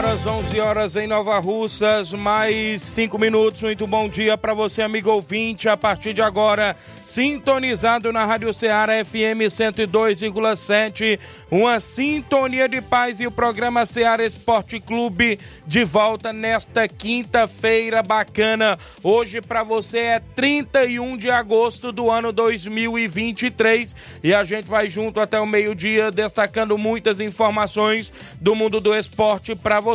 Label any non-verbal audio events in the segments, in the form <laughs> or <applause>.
Horas, 11 horas em Nova Russas, mais 5 minutos. Muito bom dia para você, amigo ouvinte. A partir de agora, sintonizado na Rádio Ceará FM 102,7, uma sintonia de paz e o programa Ceará Esporte Clube de volta nesta quinta-feira bacana. Hoje para você é 31 de agosto do ano 2023 e a gente vai junto até o meio-dia destacando muitas informações do mundo do esporte para você.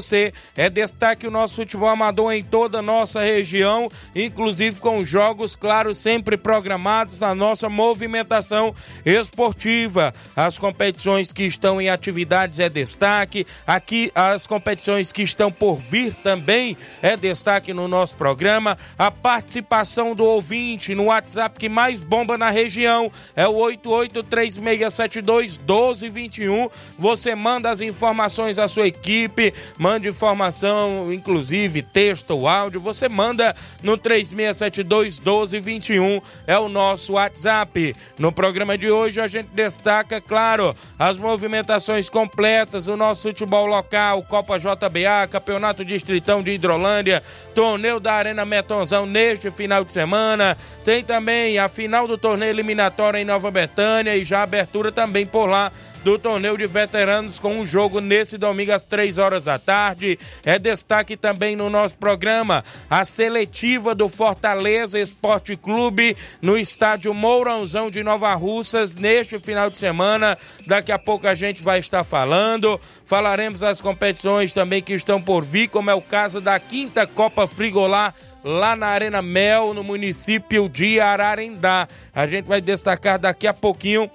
É destaque o nosso futebol amador em toda a nossa região, inclusive com jogos, claro, sempre programados na nossa movimentação esportiva. As competições que estão em atividades é destaque. Aqui as competições que estão por vir também é destaque no nosso programa. A participação do ouvinte no WhatsApp que mais bomba na região é o 8836721221. Você manda as informações à sua equipe, manda informação, inclusive texto ou áudio, você manda no 3672 1221. É o nosso nosso WhatsApp. No programa de hoje a gente destaca, claro, as movimentações completas do nosso futebol local, Copa JBA, Campeonato Distritão de Hidrolândia, torneio da Arena Metonzão neste final de semana. Tem também a final do torneio eliminatório em Nova Betânia e já a abertura também por lá do torneio de veteranos com um jogo nesse domingo às três horas da tarde. É destaque também no nosso programa a seletiva do Fortaleza Esporte Clube no estádio Mourãozão de Nova Russas neste final de semana. Daqui a pouco a gente vai estar falando. Falaremos das competições também que estão por vir, como é o caso da quinta Copa Frigolá lá na Arena Mel, no município de Ararendá. A gente vai destacar daqui a pouquinho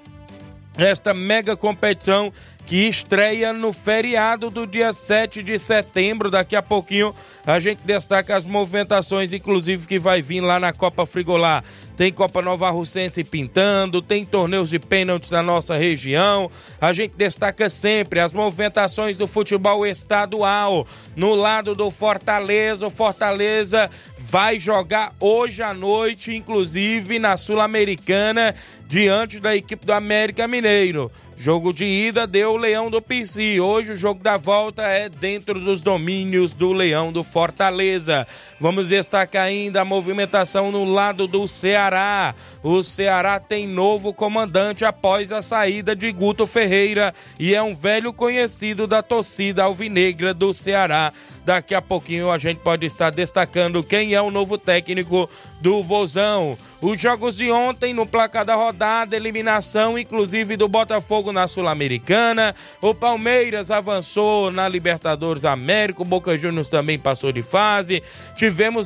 esta mega competição que estreia no feriado do dia 7 de setembro. Daqui a pouquinho a gente destaca as movimentações, inclusive, que vai vir lá na Copa Frigolá. Tem Copa Nova Russense pintando, tem torneios de pênaltis na nossa região. A gente destaca sempre as movimentações do futebol estadual. No lado do Fortaleza, o Fortaleza vai jogar hoje à noite, inclusive na Sul-Americana, diante da equipe do América Mineiro. Jogo de ida deu o Leão do PC. Hoje o jogo da volta é dentro dos domínios do Leão do Fortaleza. Vamos destacar ainda a movimentação no lado do Ceará. O Ceará tem novo comandante após a saída de Guto Ferreira e é um velho conhecido da torcida alvinegra do Ceará. Daqui a pouquinho a gente pode estar destacando quem é o novo técnico do Vozão. Os jogos de ontem no placar da rodada, eliminação inclusive do Botafogo na Sul-Americana. O Palmeiras avançou na Libertadores América, o Boca Juniors também passou de fase.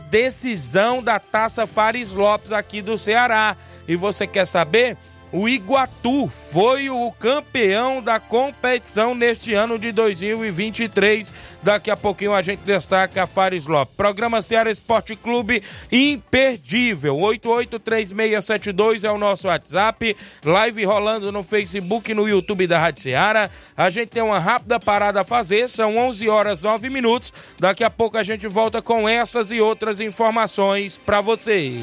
Decisão da Taça Fares Lopes aqui do Ceará. E você quer saber? O Iguatu foi o campeão da competição neste ano de 2023. Daqui a pouquinho a gente destaca a Fares Lopes. Programa Ceará Esporte Clube imperdível. 883672 é o nosso WhatsApp. Live rolando no Facebook e no YouTube da Rádio Ceará. A gente tem uma rápida parada a fazer. São 11 horas 9 minutos. Daqui a pouco a gente volta com essas e outras informações para vocês.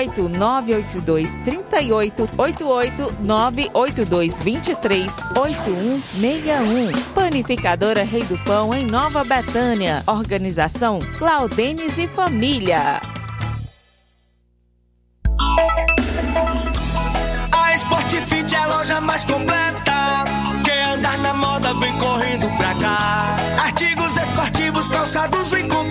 88 982 38 88 982 23 8161. Panificadora Rei do Pão em Nova Betânia. Organização Claudenes e Família. A Sportfit é a loja mais completa. Quem andar na moda vem correndo pra cá. Artigos esportivos, calçados vem comprar.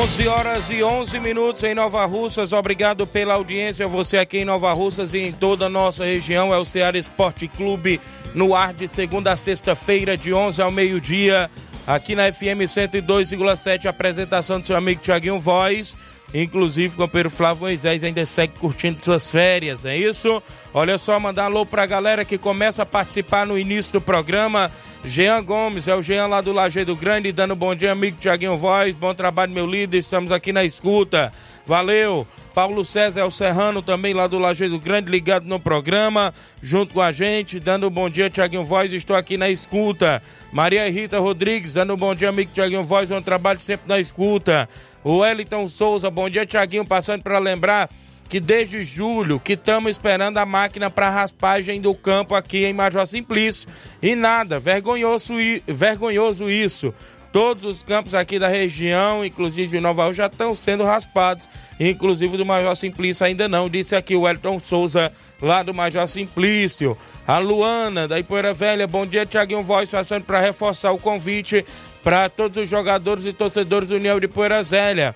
11 horas e 11 minutos em Nova Russas. Obrigado pela audiência. Você aqui em Nova Russas e em toda a nossa região. É o Ceará Esporte Clube no ar de segunda a sexta-feira, de 11 ao meio-dia. Aqui na FM 102,7. Apresentação do seu amigo Tiaguinho Voz. Inclusive, o companheiro Flávio Moisés ainda segue curtindo suas férias, é isso? Olha só, mandar alô pra galera que começa a participar no início do programa. Jean Gomes, é o Jean lá do Lajeado Grande, dando bom dia, amigo Tiaguinho Voz. Bom trabalho, meu líder. Estamos aqui na escuta. Valeu. Paulo César é o Serrano também lá do Lajeado Grande, ligado no programa, junto com a gente, dando um bom dia, Tiaguinho Voz. Estou aqui na escuta. Maria Rita Rodrigues, dando um bom dia, amigo Tiaguinho Voz. Um trabalho sempre na escuta. O Wellington Souza, bom dia, Tiaguinho, passando para lembrar que desde julho que estamos esperando a máquina para raspagem do campo aqui em Major Simplício. E nada, vergonhoso, vergonhoso isso. Todos os campos aqui da região, inclusive de Nova Rússia, já estão sendo raspados. Inclusive do Major Simplício ainda não. Disse aqui o Wellington Souza, lá do Major Simplício. A Luana, da Ipoeira Velha. Bom dia, Tiaguinho Voz, passando para reforçar o convite para todos os jogadores e torcedores do União de Poeira Zélia.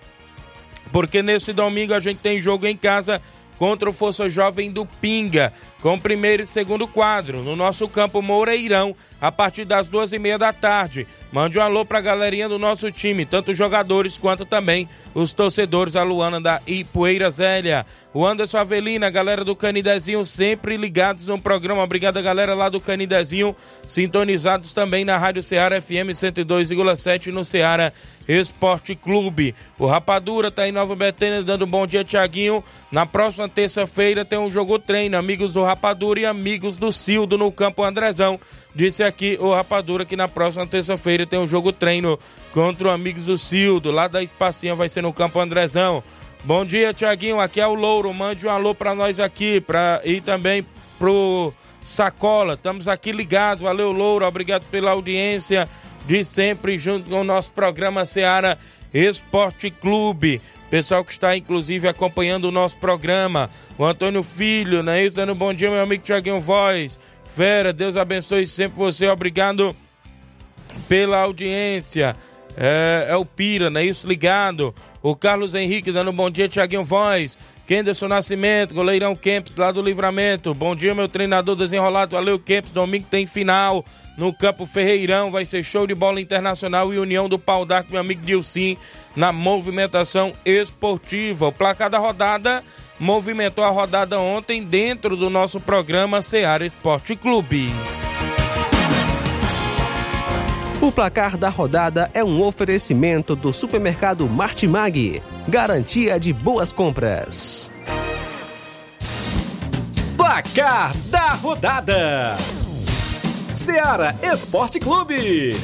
Porque nesse domingo a gente tem jogo em casa contra o Força Jovem do Pinga, com primeiro e segundo quadro, no nosso campo Moreirão, a partir das duas e meia da tarde. Mande um alô pra galerinha do nosso time, tanto os jogadores quanto também os torcedores, a Luana da Ipueira Zélia. O Anderson Avelina, a galera do Canidezinho, sempre ligados no programa. Obrigado, galera lá do Canidezinho, sintonizados também na Rádio Ceará FM 102,7 no Ceará Esporte Clube. O Rapadura tá em Nova Betânia dando um bom dia, Tiaguinho. Na próxima terça-feira tem um jogo treino, amigos do Rapadura e amigos do Cildo no Campo Andrezão. Disse aqui o Rapadura que na próxima terça-feira tem um jogo treino contra o Amigos do Cildo. Lá da Espacinha vai ser no Campo Andrezão. Bom dia, Tiaguinho. Aqui é o Louro. Mande um alô pra nós aqui pra... e também pro Sacola. Estamos aqui ligados. Valeu, Louro. Obrigado pela audiência de sempre junto com o nosso programa Seara Esporte Clube. Pessoal que está, inclusive, acompanhando o nosso programa. O Antônio Filho, não é isso? Dando bom dia, meu amigo Tiaguinho Voz. Fera, Deus abençoe sempre você. Obrigado pela audiência. É, é o Pira, não é isso? Ligado. O Carlos Henrique dando bom dia, Tiaguinho Voz. Kenderson Nascimento, goleirão Kempis lá do Livramento. Bom dia, meu treinador desenrolado. Valeu, Kempis. Domingo tem final no Campo Ferreirão. Vai ser show de bola internacional e união do Pau d'Arco, meu amigo Dilcim, na movimentação esportiva. O placar da rodada movimentou a rodada ontem dentro do nosso programa Seara Esporte Clube. O placar da rodada é um oferecimento do supermercado Martimag. Garantia de boas compras. Placar da rodada: Seara Esporte Clube.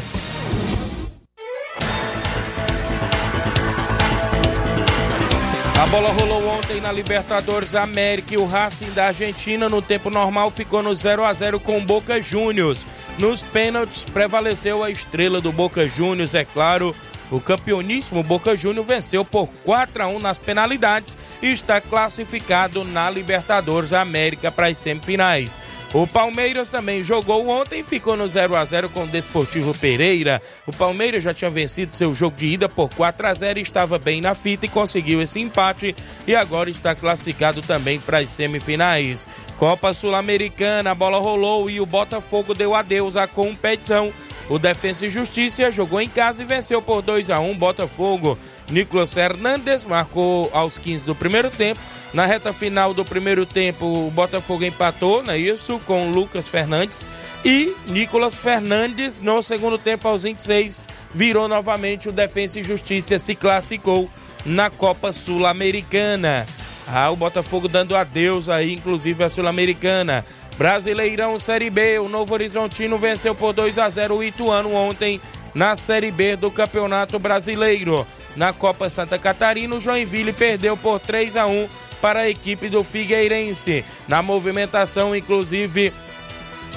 A bola rolou ontem na Libertadores América e o Racing da Argentina no tempo normal ficou no 0 a 0 com Boca Juniors. Nos pênaltis prevaleceu a estrela do Boca Juniors, é claro. O campeoníssimo Boca Juniors venceu por 4 a 1 nas penalidades e está classificado na Libertadores América para as semifinais. O Palmeiras também jogou ontem ficou no 0 a 0 com o Desportivo Pereira. O Palmeiras já tinha vencido seu jogo de ida por 4 a 0 e estava bem na fita e conseguiu esse empate e agora está classificado também para as semifinais. Copa Sul-Americana, a bola rolou e o Botafogo deu adeus à competição. O Defensa e Justiça jogou em casa e venceu por 2 a 1 Botafogo. Nicolas Fernandes marcou aos 15 do primeiro tempo. Na reta final do primeiro tempo, o Botafogo empatou, não é isso? Com Lucas Fernandes. E Nicolas Fernandes, no segundo tempo, aos 26, virou novamente o Defensa e Justiça, se classificou na Copa Sul-Americana. Ah, o Botafogo dando adeus aí, inclusive a Sul-Americana. Brasileirão Série B, o Novo Horizontino venceu por 2 a 0 o Ituano ontem na Série B do Campeonato Brasileiro. Na Copa Santa Catarina, o Joinville perdeu por 3 a 1 para a equipe do Figueirense. Na movimentação, inclusive,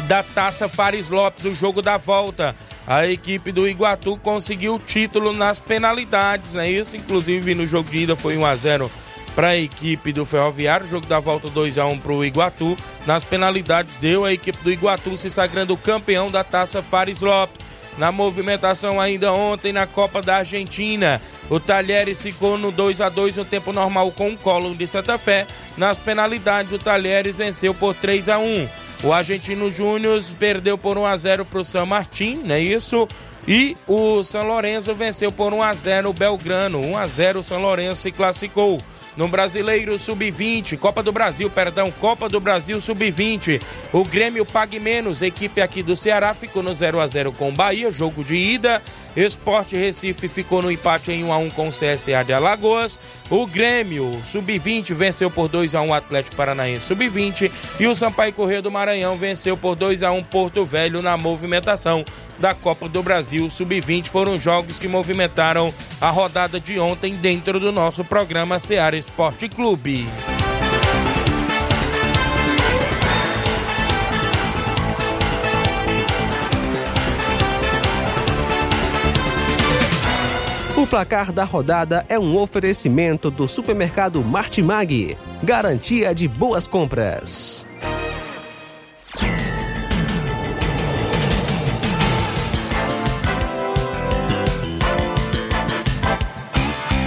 da Taça Fares Lopes, o jogo da volta. A equipe do Iguatu conseguiu o título nas penalidades, não é isso? Inclusive no jogo de ida foi 1 a 0 para a equipe do Ferroviário, jogo da volta 2 a 1 para o Iguatu. Nas penalidades deu a equipe do Iguatu se sagrando campeão da Taça Fares Lopes. Na movimentação ainda ontem na Copa da Argentina, o Talheres ficou no 2 a 2 no tempo normal com o Colón de Santa Fé. Nas penalidades, o Talheres venceu por 3 a 1. O Argentino Júnior perdeu por 1 a 0 para o San Martín, não é isso? E o São Lourenço venceu por 1 a 0 o Belgrano. 1 a 0 o São Lourenço se classificou. No Brasileiro Sub-20, Copa do Brasil, perdão, Copa do Brasil Sub-20. O Grêmio Pague Menos, equipe aqui do Ceará, ficou no 0 a 0 com o Bahia, jogo de ida. Esporte Recife ficou no empate em 1 a 1 com o CSA de Alagoas. O Grêmio Sub-20 venceu por 2 a 1 o Atlético Paranaense Sub-20 e o Sampaio Correio do Maranhão venceu por 2 a 1 Porto Velho na movimentação da Copa do Brasil Sub-20. Foram jogos que movimentaram a rodada de ontem dentro do nosso programa Seara Esporte Clube. O placar da rodada é um oferecimento do supermercado Martimag. Garantia de boas compras.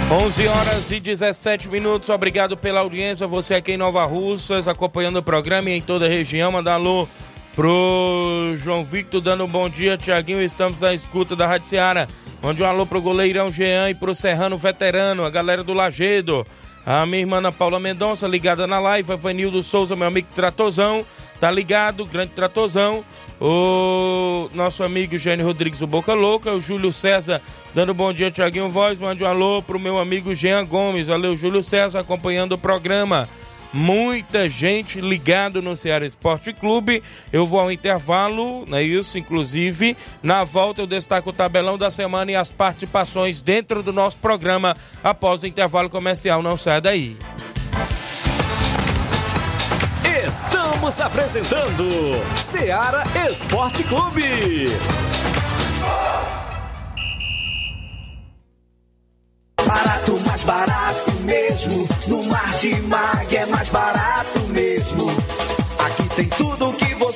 11 horas e 17 minutos. Obrigado pela audiência. Você aqui em Nova Russas, acompanhando o programa e em toda a região. Manda alô pro João Victor, dando um bom dia. Tiaguinho, estamos na escuta da Rádio Seara. Mande um alô pro goleirão Jean e pro Serrano Veterano, a galera do Lagedo. A minha irmã Ana Paula Mendonça, ligada na live. A Vanildo Souza, meu amigo Tratozão. Tá ligado, grande Tratozão. O nosso amigo Gênio Rodrigues, o Boca Louca. O Júlio César, dando bom dia, Tiaguinho Voz. Mande um alô pro meu amigo Jean Gomes. Valeu, Júlio César, acompanhando o programa. Muita gente ligado no Ceará Esporte Clube. Eu vou ao intervalo, não é isso? Inclusive, na volta eu destaco o tabelão da semana e as participações dentro do nosso programa após o intervalo comercial. Não saia daí. Estamos apresentando Seara Esporte Clube. Barato, mais barato mesmo. No Martimag é mais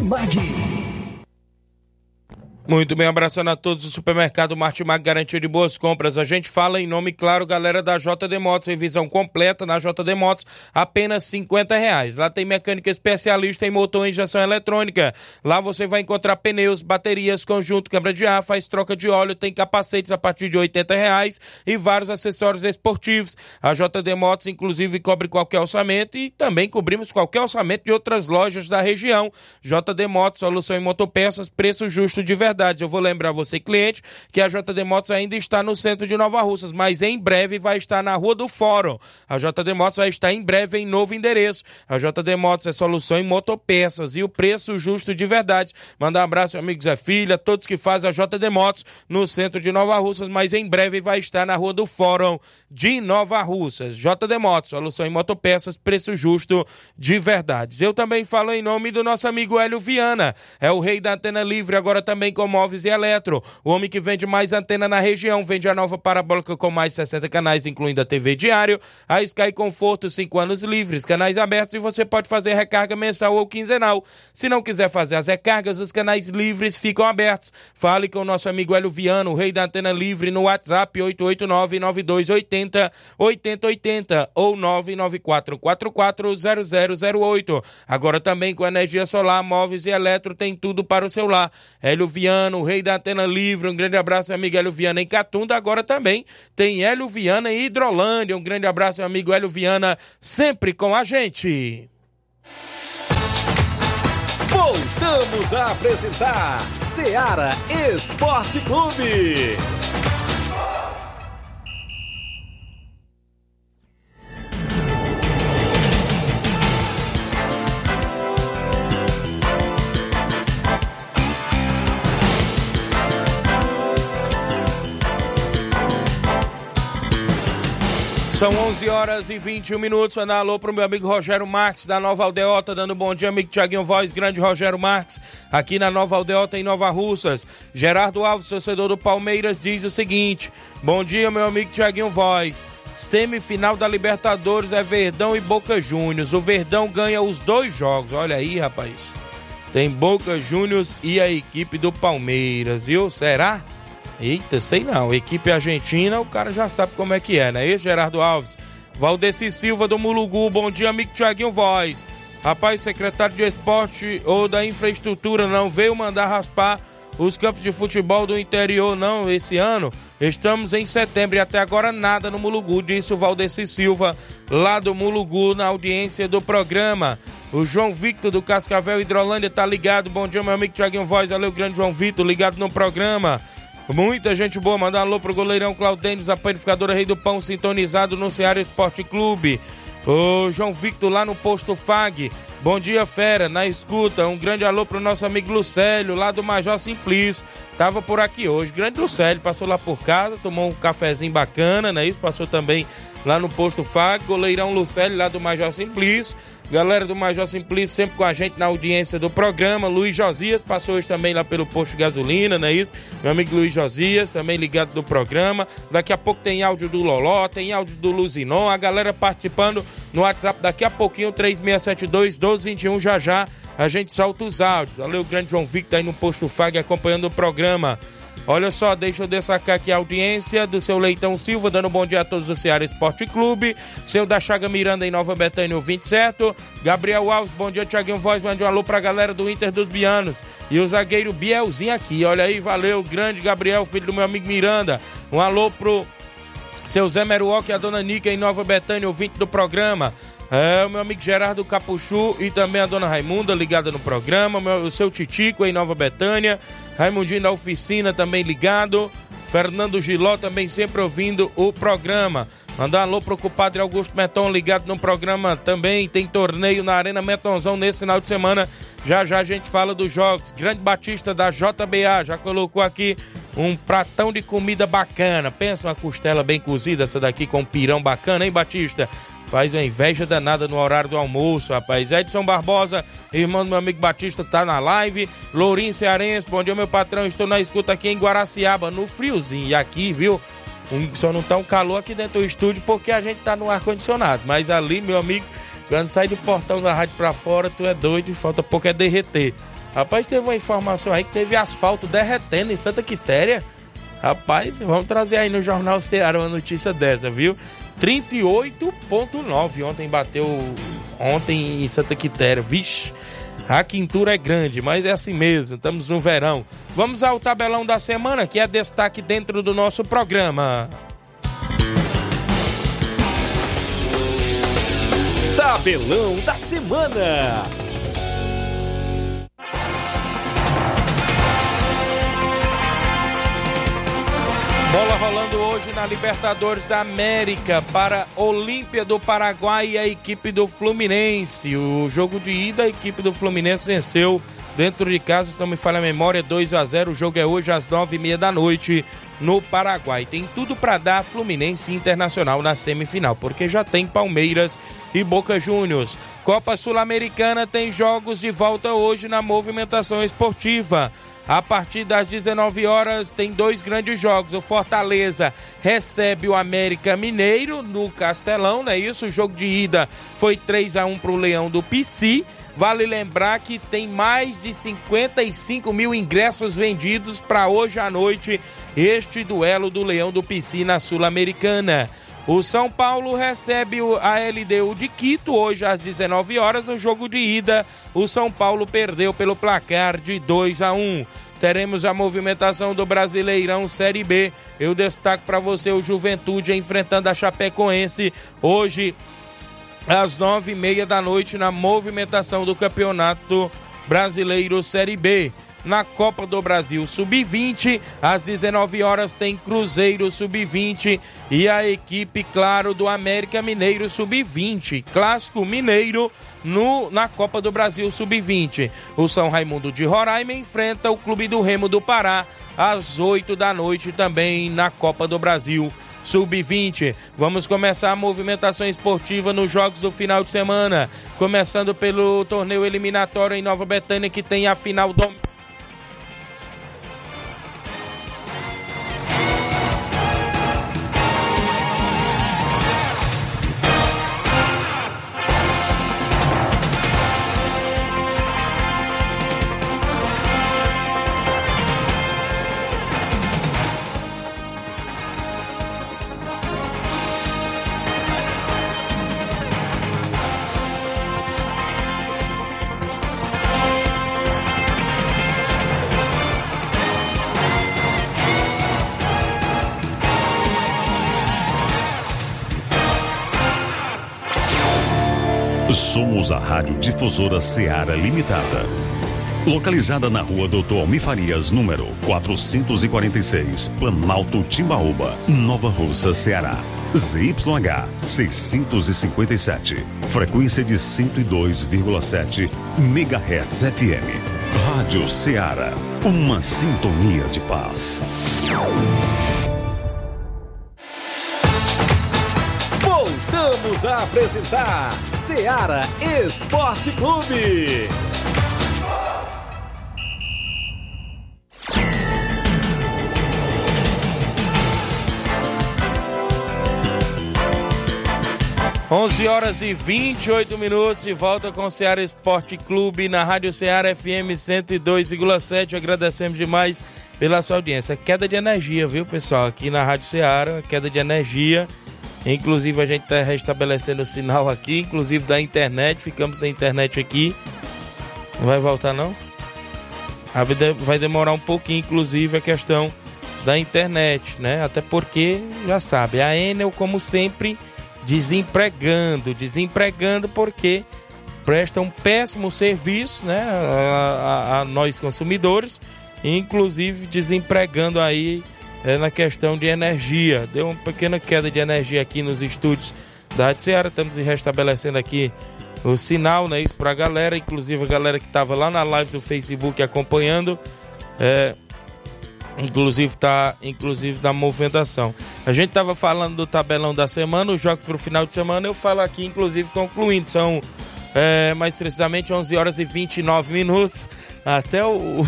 Martimag. Muito bem, abraçando a todos do supermercado Martimag, garantia de boas compras. A gente fala em nome, claro, galera da JD Motos, revisão completa na JD Motos, apenas 50 reais. Lá tem mecânica especialista em motor e injeção eletrônica. Lá você vai encontrar pneus, baterias, conjunto, câmara de ar, faz troca de óleo, tem capacetes a partir de 80 reais e vários acessórios esportivos. A JD Motos, inclusive, cobre qualquer orçamento e também cobrimos qualquer orçamento de outras lojas da região. JD Motos, solução em motopeças, preço justo de verdade Eu vou lembrar você, cliente, que a JD Motos ainda está no centro de Nova Russas, mas em breve vai estar na Rua do Fórum. A JD Motos vai estar em breve em novo endereço. A JD Motos é solução em motopeças e o preço justo de verdade. Mandar um abraço, amigos Zé Filha, todos que fazem a JD Motos no centro de Nova Russas, mas em breve vai estar na Rua do Fórum de Nova Russas. JD Motos, solução em motopeças, preço justo de verdade. Eu também falo em nome do nosso amigo Hélio Viana, é o rei da antena livre, agora também com móveis e eletro. O homem que vende mais antena na região, vende a nova parabólica com mais 60 canais, incluindo a TV diário, a Sky Conforto 5 anos livres, canais abertos e você pode fazer recarga mensal ou quinzenal. Se não quiser fazer as recargas, os canais livres ficam abertos. Fale com o nosso amigo Hélio Viano, o rei da antena livre, no WhatsApp 889-9280 8080 ou 994440008. Agora também com energia solar, móveis e eletro, tem tudo para o seu lar. Hélio Viano Viana, o rei da antena livre. Um grande abraço, meu amigo Hélio Viana em Catunda. Agora também tem Hélio Viana em Hidrolândia. Um grande abraço, meu amigo Hélio Viana, sempre com a gente. Voltamos a apresentar Seara Esporte Clube. São 11 horas e 21 minutos. Mandar alô pro meu amigo Rogério Marques, da Nova Aldeota, dando bom dia, amigo Tiaguinho Voz, grande Rogério Marques, aqui na Nova Aldeota, em Nova Russas. Gerardo Alves, torcedor do Palmeiras, diz o seguinte: Bom dia, meu amigo Tiaguinho Voz. Semifinal da Libertadores é Verdão e Boca Juniors. O Verdão ganha os dois jogos. Olha aí, rapaz. Tem Boca Juniors e a equipe do Palmeiras, viu? Será? Eita, sei não. Equipe argentina, o cara já sabe como é que é, né? Esse Gerardo Alves. Valdeci Silva do Mulugu, bom dia, amigo Tiaguinho Voz. Rapaz, secretário de esporte ou da infraestrutura não veio mandar raspar os campos de futebol do interior, não, esse ano. Estamos em setembro e até agora nada no Mulugu, disse o Valdeci Silva, lá do Mulugu, na audiência do programa. O João Victor do Cascavel Hidrolândia tá ligado. Bom dia, meu amigo Tiaguinho Voz. Valeu, grande João Victor, ligado no programa. Muita gente boa, mandar um alô pro goleirão Claudênis, a panificadora Rei do Pão, sintonizado no Ceará Esporte Clube. O João Victor lá no posto FAG. Bom dia, fera, na escuta. Um grande alô pro nosso amigo Lucélio, lá do Major Simplício. Tava por aqui hoje. Grande Lucélio, passou lá por casa, tomou um cafezinho bacana, né? Isso passou também lá no posto FAG. Goleirão Lucélio, lá do Major Simplício. Galera do Major Simplício sempre com a gente na audiência do programa. Luiz Josias passou hoje também lá pelo posto de gasolina, não é isso? Meu amigo Luiz Josias, também ligado do programa. Daqui a pouco tem áudio do Loló, tem áudio do Luzinon. A galera participando no WhatsApp daqui a pouquinho, 3672 1221 já já. A gente solta os áudios. Valeu, grande João Victor aí no posto FAG acompanhando o programa. Olha só, deixa eu destacar aqui a audiência do seu Leitão Silva, dando bom dia a todos do Ceará Esporte Clube. Seu da Chaga Miranda em Nova Betânia, o 27. Gabriel Alves, bom dia, Tiaguinho Voz, mande um alô pra galera do Inter dos Bianos. E o zagueiro Bielzinho aqui, olha aí, valeu, grande Gabriel, filho do meu amigo Miranda. Um alô pro seu Zé Meruoc e a dona Nica em Nova Betânia, ouvinte do programa. É, o meu amigo Gerardo Capuchu e também a dona Raimunda ligada no programa, meu, o seu Titico em Nova Betânia, Raimundinho da oficina também ligado, Fernando Giló também sempre ouvindo o programa. Mandar um alô pro compadre Augusto Meton ligado no programa também. Tem torneio na Arena Metonzão nesse final de semana. Já já a gente fala dos jogos. Grande Batista da JBA já colocou aqui um pratão de comida bacana. Pensa uma costela bem cozida, essa daqui com um pirão bacana, hein, Batista? Faz uma inveja danada no horário do almoço, rapaz. Edson Barbosa, irmão do meu amigo Batista, tá na live. Lourinho Cearense, bom dia, meu patrão. Estou na escuta aqui em Guaraciaba, no friozinho. E aqui, viu? Um, só não tá um calor aqui dentro do estúdio porque a gente tá no ar-condicionado. Mas ali, meu amigo, Quando sai do portão da rádio pra fora, tu é doido e falta pouco é derreter. Rapaz, teve uma informação aí que teve asfalto derretendo em Santa Quitéria. Rapaz, vamos trazer aí no Jornal Ceará uma notícia dessa, viu? 38.9 ontem bateu ontem em Santa Quitéria. Vixe, a quintura é grande, mas é assim mesmo, estamos no verão. Vamos ao tabelão da semana, que é destaque dentro do nosso programa. Tabelão da semana. Bola rolando hoje na Libertadores da América para Olímpia do Paraguai e a equipe do Fluminense. O jogo de ida, a equipe do Fluminense venceu dentro de casa, se não me falha a memória, 2 a 0 O jogo é hoje às nove e meia da noite no Paraguai. Tem tudo para dar Fluminense Internacional na semifinal, porque já tem Palmeiras e Boca Juniors. Copa Sul-Americana tem jogos de volta hoje na movimentação esportiva. A partir das 19 horas tem dois grandes jogos. O Fortaleza recebe o América Mineiro no Castelão, não é isso? O jogo de ida foi 3 a 1 para o Leão do PC. Vale lembrar que tem mais de 55 mil ingressos vendidos para hoje à noite este duelo do Leão do PC na Sul-Americana. O São Paulo recebe a LDU de Quito hoje às 19 horas. No jogo de ida, o São Paulo perdeu pelo placar de 2 a 1. Teremos a movimentação do Brasileirão Série B. Eu destaco para você o Juventude enfrentando a Chapecoense hoje às nove e meia da noite na movimentação do Campeonato Brasileiro Série B na Copa do Brasil Sub-20. Às 19 horas tem Cruzeiro Sub-20 e a equipe, claro, do América Mineiro Sub-20. Clássico Mineiro no, na Copa do Brasil Sub-20. O São Raimundo de Roraima enfrenta o Clube do Remo do Pará às 8 da noite também na Copa do Brasil Sub-20. Vamos começar a movimentação esportiva nos jogos do final de semana. Começando pelo torneio eliminatório em Nova Betânia, que tem a final do. A Rádio Difusora Seara Limitada. Localizada na rua Doutor Almifarias, número 446, Planalto Timbaúba, Nova Russa, Ceará. ZYH 657. Frequência de 102,7 MHz FM. Rádio Ceará. Uma sintonia de paz. A apresentar Seara Esporte Clube. 11 horas e 28 minutos e volta com o Ceará Esporte Clube na Rádio Ceará FM 102,7. Agradecemos demais pela sua audiência. Queda de energia, viu, pessoal? Aqui na Rádio Ceará, queda de energia. Inclusive a gente está restabelecendo o sinal aqui, inclusive da internet. Ficamos sem internet aqui. Não vai voltar não? Vai demorar um pouquinho, inclusive, a questão da internet, né? Até porque, já sabe, a Enel, como sempre desempregando, desempregando porque presta um péssimo serviço né, a, a, a nós consumidores, inclusive desempregando aí é, na questão de energia. Deu uma pequena queda de energia aqui nos estúdios da Rádio Ceará, estamos restabelecendo aqui o sinal, né, isso para a galera, inclusive a galera que estava lá na live do Facebook acompanhando, é, inclusive tá inclusive da movimentação. A gente estava falando do tabelão da semana, os jogos para o final de semana, eu falo aqui inclusive concluindo, são é, mais precisamente 11 horas e 29 minutos. Até o,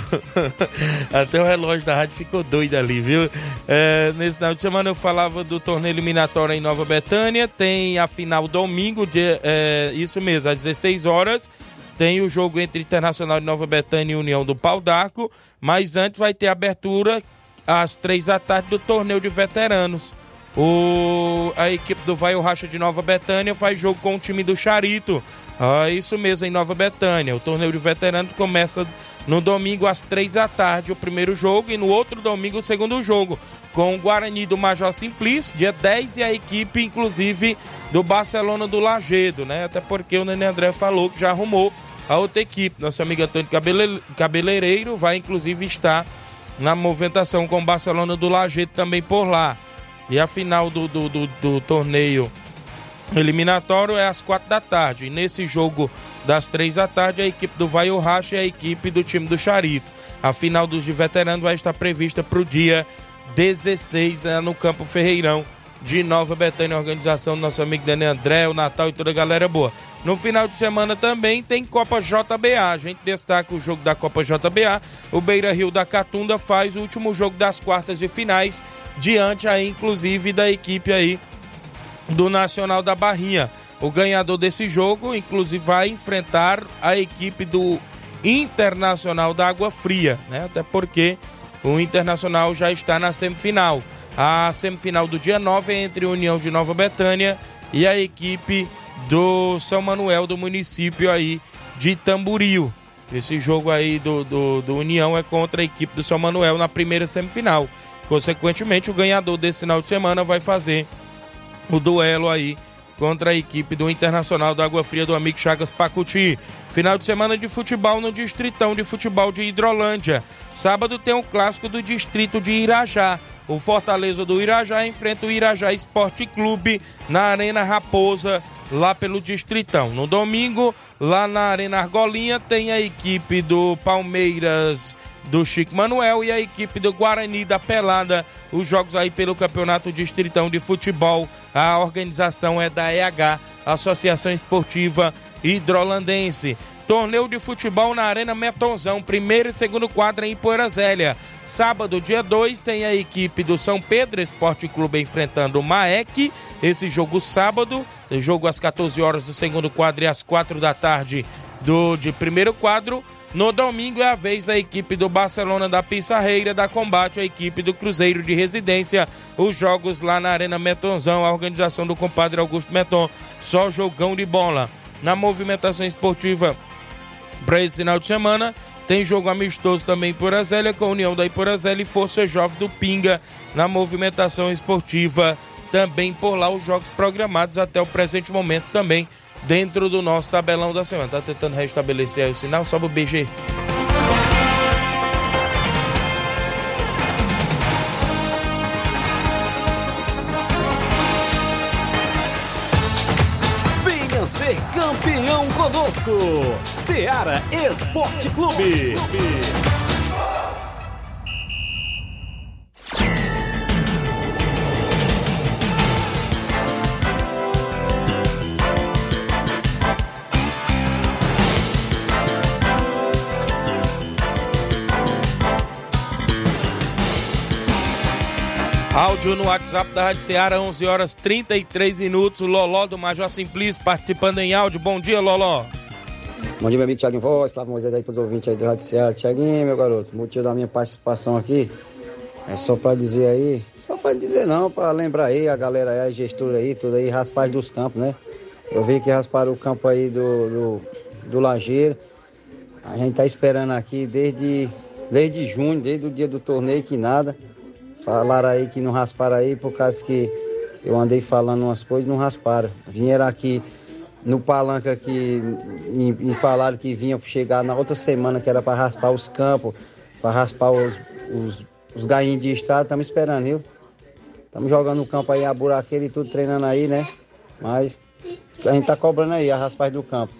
<laughs> até o relógio da rádio ficou doido ali, viu? É, nesse final de semana eu falava do torneio eliminatório em Nova Betânia. Tem a final domingo, de, é, isso mesmo, às 16 horas. Tem o jogo entre Internacional de Nova Betânia e União do Pau d'Arco. Mas antes vai ter abertura às três da tarde do torneio de veteranos. O, a equipe do Vai o Racha de Nova Betânia faz jogo com o time do Charito. Ah, isso mesmo, em Nova Betânia. O torneio de veteranos começa no domingo às três da tarde, o primeiro jogo, e no outro domingo o segundo jogo, com o Guarani do Major Simplício, dia 10, e a equipe, inclusive, do Barcelona do Lagedo, né? Até porque o Nenê André falou que já arrumou a outra equipe. Nosso amigo Antônio Cabeleireiro vai, inclusive, estar na movimentação com o Barcelona do Lagedo também por lá. E a final do, do, do, do torneio eliminatório é às quatro da tarde. E nesse jogo das três da tarde, a equipe do Vai Racha e a equipe do time do Charito. A final dos de veteranos vai estar prevista para o dia 16 né, no Campo Ferreirão de Nova Betânia, organização do nosso amigo Dani André, o Natal e toda a galera boa. No final de semana também tem Copa JBA. A gente destaca o jogo da Copa JBA. O Beira Rio da Catunda faz o último jogo das quartas de finais, diante aí, inclusive, da equipe aí do Nacional da Barrinha. O ganhador desse jogo, inclusive, vai enfrentar a equipe do Internacional da Água Fria, né? Até porque o Internacional já está na semifinal. A semifinal do dia 9 é entre União de Nova Betânia e a equipe do São Manuel do município aí de Tamburil. Esse jogo aí do, do, do, União é contra a equipe do São Manuel na primeira semifinal. Consequentemente, o ganhador desse final de semana vai fazer o duelo aí contra a equipe do Internacional da Água Fria do amigo Chagas Pacuti. Final de semana de futebol no Distritão de Futebol de Hidrolândia. Sábado tem o um clássico do distrito de Irajá. O Fortaleza do Irajá enfrenta o Irajá Esporte Clube na Arena Raposa, lá pelo Distritão. No domingo, lá na Arena Argolinha, tem a equipe do Palmeiras do Chico Manuel e a equipe do Guarani da Pelada. Os jogos aí pelo Campeonato Distritão de Futebol. A organização é da EH, Associação Esportiva Hidrolandense. Torneio de futebol na Arena Metonzão, primeiro e segundo quadro em Poeirazélia. Sábado, dia 2, tem a equipe do São Pedro Esporte Clube enfrentando o Maek. Esse jogo sábado, jogo às 14 horas do segundo quadro e às 4 da tarde do de primeiro quadro. No domingo é a vez da equipe do Barcelona da Pissarreira da combate a equipe do Cruzeiro de Residência. Os jogos lá na Arena Metonzão, a organização do compadre Augusto Meton. Só jogão de bola. Na movimentação esportiva para esse final de semana. Tem jogo amistoso também em Porazélia, com a União da Iporazélia e Força Jovem do Pinga na movimentação esportiva. Também por lá os jogos programados até o presente momento também dentro do nosso tabelão da semana. Tá tentando restabelecer aí o sinal, sobe o BG. ser campeão conosco. Seara Esporte Clube. Áudio no WhatsApp da Rádio Ceará, 11 horas 33 minutos. Loló do Major Simplício participando em áudio. Bom dia, Loló. Bom dia, meu amigo Thiago Voz, Flávio Moisés aí para os ouvintes aí do Rádio Ceará. Thiaguinho, meu garoto, o motivo da minha participação aqui é só para dizer aí, só para dizer não, para lembrar aí a galera aí, a gestura aí, tudo aí, raspar dos campos, né? Eu vi que rasparam o campo aí do, do, do Lajeiro. A gente tá esperando aqui desde, desde junho, desde o dia do torneio que nada. Falaram aí que não rasparam aí por causa que eu andei falando umas coisas não rasparam. Vieram aqui no palanque aqui e, e falaram que vinham chegar na outra semana que era para raspar os campos, para raspar os, os, os gainhos de estrada. Estamos esperando, viu? Estamos jogando no campo aí a buraqueira e tudo treinando aí, né? Mas a gente tá cobrando aí a raspagem do campo.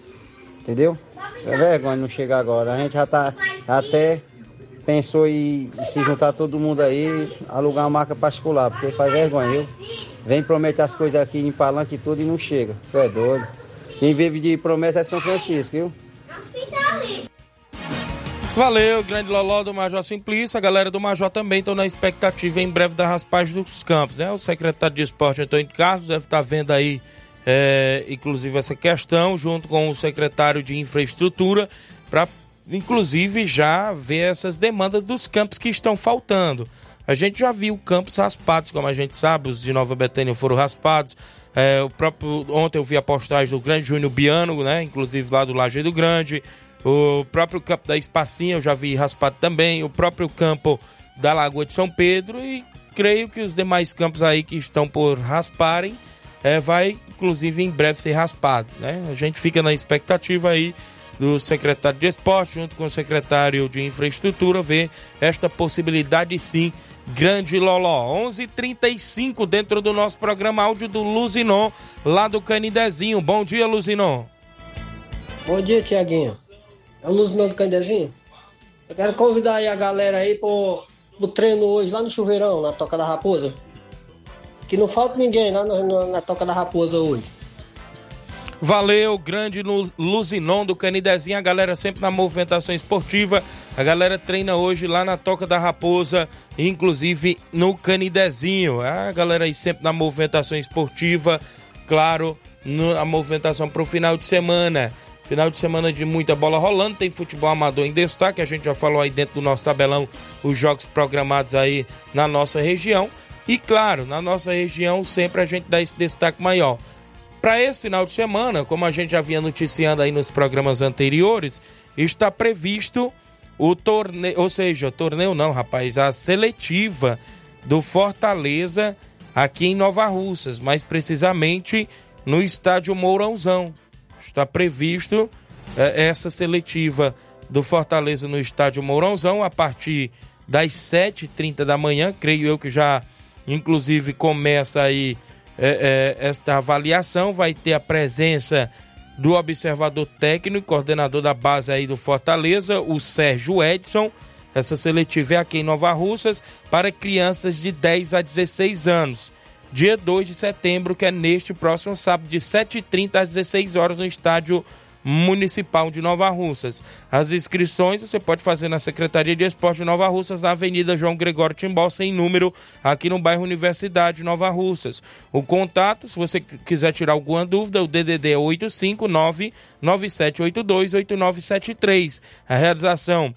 Entendeu? É vergonha não chegar agora. A gente já tá até pensou em, se juntar todo mundo aí, alugar uma marca particular, porque faz vergonha, viu? Vem prometer as coisas aqui em palanque e tudo e não chega. Tu é doido. Quem vive de promessa é São Francisco, viu? Valeu, grande Loló do Major Simplício. A galera do Major também estão na expectativa em breve da raspagem dos campos, né? O secretário de Esporte, Antônio Carlos, deve estar vendo aí, é, inclusive, essa questão, junto com o secretário de Infraestrutura, para, inclusive, já ver essas demandas dos campos que estão faltando. A gente já viu campos raspados, como a gente sabe, os de Nova Betânia foram raspados. É, o próprio ontem eu vi a postagem do grande Júnior Biano, né? Inclusive lá do Lajeado Grande. O próprio campo da Espacinha eu já vi raspado também. O próprio campo da Lagoa de São Pedro. E creio que os demais campos aí que estão por rasparem é, vai, inclusive, em breve ser raspado. Né? A gente fica na expectativa aí do secretário de Esporte, junto com o secretário de Infraestrutura, ver esta possibilidade sim. Grande Loló, 11:35 h 35 dentro do nosso programa áudio do Luzinon, lá do Canidezinho. Bom dia, Luzinon. Bom dia, Tiaguinho. É o Luzinon do Canidezinho. Eu quero convidar aí a galera aí pro, pro treino hoje lá no Chuveirão, na Toca da Raposa. Que não falta ninguém lá na, na, na Toca da Raposa hoje. Valeu, grande Luzinon do Canidezinho, a galera sempre na movimentação esportiva. A galera treina hoje lá na Toca da Raposa, inclusive no Canidezinho. A galera aí sempre na movimentação esportiva, claro, a movimentação para o final de semana. Final de semana de muita bola rolando, tem futebol amador em destaque. A gente já falou aí dentro do nosso tabelão os jogos programados aí na nossa região. E claro, na nossa região sempre a gente dá esse destaque maior. Para esse final de semana, como a gente já vinha noticiando aí nos programas anteriores, está previsto o torneio, ou seja, torneio não, rapaz, a seletiva do Fortaleza aqui em Nova Russas, mais precisamente no estádio Mourãozão. Está previsto é, essa seletiva do Fortaleza no estádio Mourãozão a partir das 7h30 da manhã, creio eu que já inclusive começa aí é, é, esta avaliação, vai ter a presença do observador técnico, coordenador da base aí do Fortaleza, o Sérgio Edson. Essa seletiva é aqui em Nova Russas para crianças de 10 a 16 anos. Dia 2 de setembro, que é neste próximo sábado, de 7h30 às 16 horas no estádio Municipal de Nova Russas. As inscrições você pode fazer na Secretaria de Esporte de Nova Russas, na Avenida João Gregório Timbó, sem número, aqui no bairro Universidade Nova Russas. O contato, se você quiser tirar alguma dúvida, o DDD é 859 9782 8973. A realização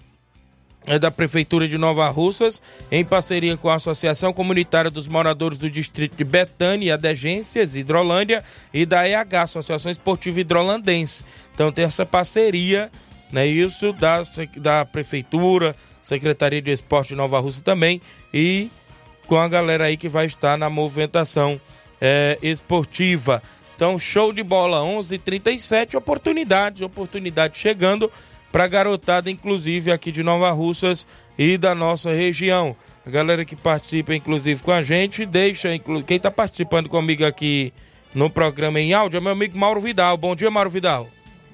da Prefeitura de Nova Russas, em parceria com a Associação Comunitária dos Moradores do Distrito de Betânia Adegências, Hidrolândia, e da EH, Associação Esportiva Hidrolandense. Então tem essa parceria, né, isso, da, da Prefeitura, Secretaria de Esporte de Nova Russa também, e com a galera aí que vai estar na movimentação é, esportiva. Então, show de bola, 11:37 h 37 oportunidades, oportunidade chegando para garotada, inclusive aqui de Nova Russas e da nossa região. A galera que participa, inclusive, com a gente, deixa. Quem está participando comigo aqui no programa em áudio é meu amigo Mauro Vidal. Bom dia, Mauro Vidal.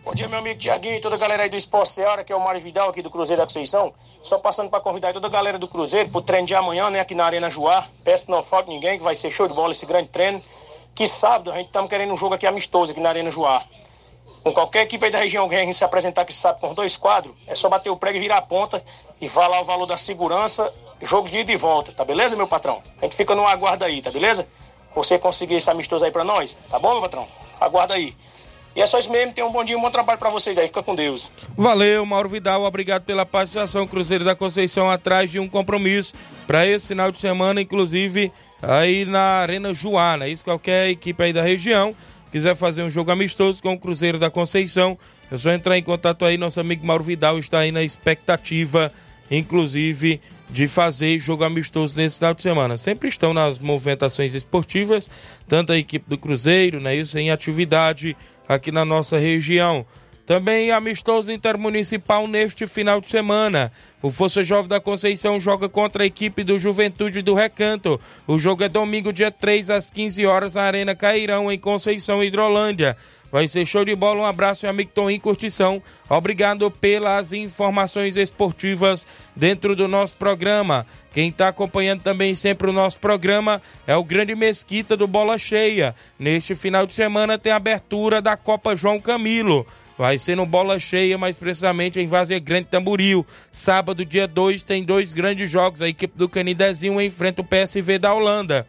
Bom dia, meu amigo Tiaguinho e toda a galera aí do Esporte Seara, que é o Mário Vidal aqui do Cruzeiro da Conceição. Só passando para convidar toda a galera do Cruzeiro pro treino de amanhã, né, aqui na Arena Joá. Peço que não falte ninguém, que vai ser show de bola esse grande treino. Que sábado a gente estamos querendo um jogo aqui amistoso aqui na Arena Joá. Com qualquer equipe aí da região que a gente se apresentar que sabe com dois quadros, é só bater o prego e virar a ponta e valer o valor da segurança, jogo de ida e volta, tá beleza, meu patrão? A gente fica no aguardo aí, tá beleza? Você conseguir esse amistoso aí pra nós, tá bom, meu patrão? Aguarda aí. E é só isso mesmo, tenham um bom dia, um bom trabalho para vocês aí, fica com Deus. Valeu, Mauro Vidal, obrigado pela participação. Cruzeiro da Conceição atrás de um compromisso para esse final de semana, inclusive aí na Arena Joá, né? Isso qualquer equipe aí da região quiser fazer um jogo amistoso com o Cruzeiro da Conceição, é só entrar em contato aí. Nosso amigo Mauro Vidal está aí na expectativa, inclusive, de fazer jogo amistoso nesse final de semana. Sempre estão nas movimentações esportivas, tanto a equipe do Cruzeiro, né, isso em atividade aqui na nossa região. Também amistoso intermunicipal neste final de semana. O Força Jovem da Conceição joga contra a equipe do Juventude do Recanto. O jogo é domingo, dia 3, às 15 horas, na Arena Cairão, em Conceição, Hidrolândia. Vai ser show de bola. Um abraço, meu amigo Tom em Curtição. Obrigado pelas informações esportivas dentro do nosso programa. Quem está acompanhando também sempre o nosso programa é o Grande Mesquita do Bola Cheia. Neste final de semana tem a abertura da Copa João Camilo vai ser no Bola Cheia, mais precisamente em Vazia Grande Tamboril. Sábado, dia 2, tem dois grandes jogos. A equipe do Canidezinho enfrenta o PSV da Holanda.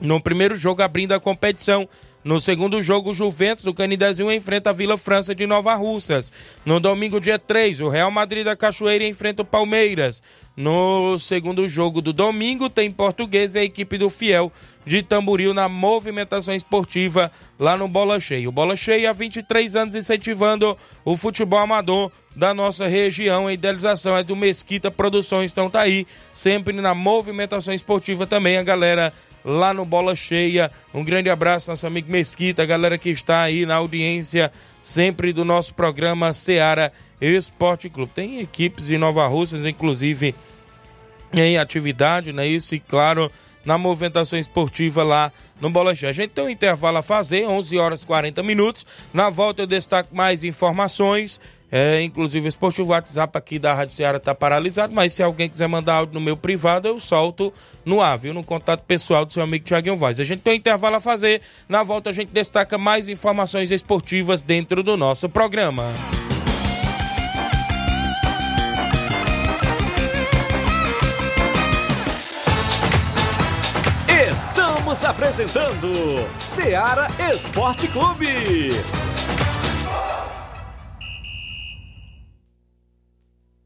No primeiro jogo, abrindo a competição, no segundo jogo, o Juventus do Canidezinho enfrenta a Vila França de Nova Russas. No domingo, dia 3, o Real Madrid da Cachoeira enfrenta o Palmeiras. No segundo jogo do domingo, tem Português e a equipe do Fiel de Tamboril na movimentação esportiva lá no Bola Cheia. O Bola Cheia há 23 anos incentivando o futebol amador da nossa região. A idealização é do Mesquita Produções, então tá aí, sempre na movimentação esportiva também a galera lá no Bola Cheia. Um grande abraço, nosso amigo Mesquita, a galera que está aí na audiência sempre do nosso programa Seara Esporte Clube. Tem equipes em Nova Rússia, inclusive em atividade, né? Isso e claro, na movimentação esportiva lá no Bola Cheia. A gente tem um intervalo a fazer, 11 horas e 40 minutos. Na volta eu destaco mais informações. É, inclusive, o WhatsApp aqui da Rádio Ceará está paralisado, mas se alguém quiser mandar áudio no meu privado, eu solto no ar, viu? No contato pessoal do seu amigo Tiaguinho Vaz. A gente tem um intervalo a fazer. Na volta, a gente destaca mais informações esportivas dentro do nosso programa. Estamos apresentando Seara Esporte Clube.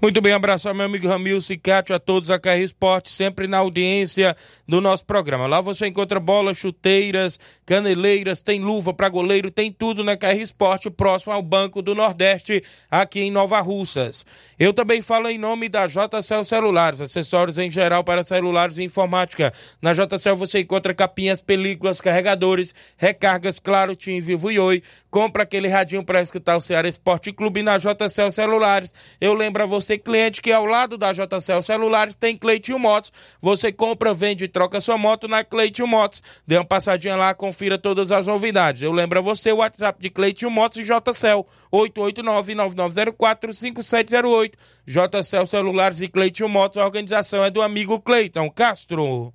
Muito bem, abraço ao meu amigo Ramilson e Cátio, a todos a KR Esporte, sempre na audiência do nosso programa. Lá você encontra bolas, chuteiras, caneleiras, tem luva para goleiro, tem tudo na KR Esporte, próximo ao Banco do Nordeste, aqui em Nova Russas. Eu também falo em nome da JCL Celulares, acessórios em geral para celulares e informática. Na JCL você encontra capinhas, películas, carregadores, recargas, claro, Tim Vivo e Oi. Compra aquele radinho para escutar o Ceará Esporte Clube na JCL Celulares. Eu lembro a você, cliente, que ao lado da JCL Celulares tem Cleitinho Motos. Você compra, vende e troca sua moto na Cleitinho Motos. Dê uma passadinha lá, confira todas as novidades. Eu lembro a você o WhatsApp de Cleitinho Motos e JCL 889-9904-5708. JCL Celulares e Cleitinho Motos. A organização é do amigo Cleiton Castro.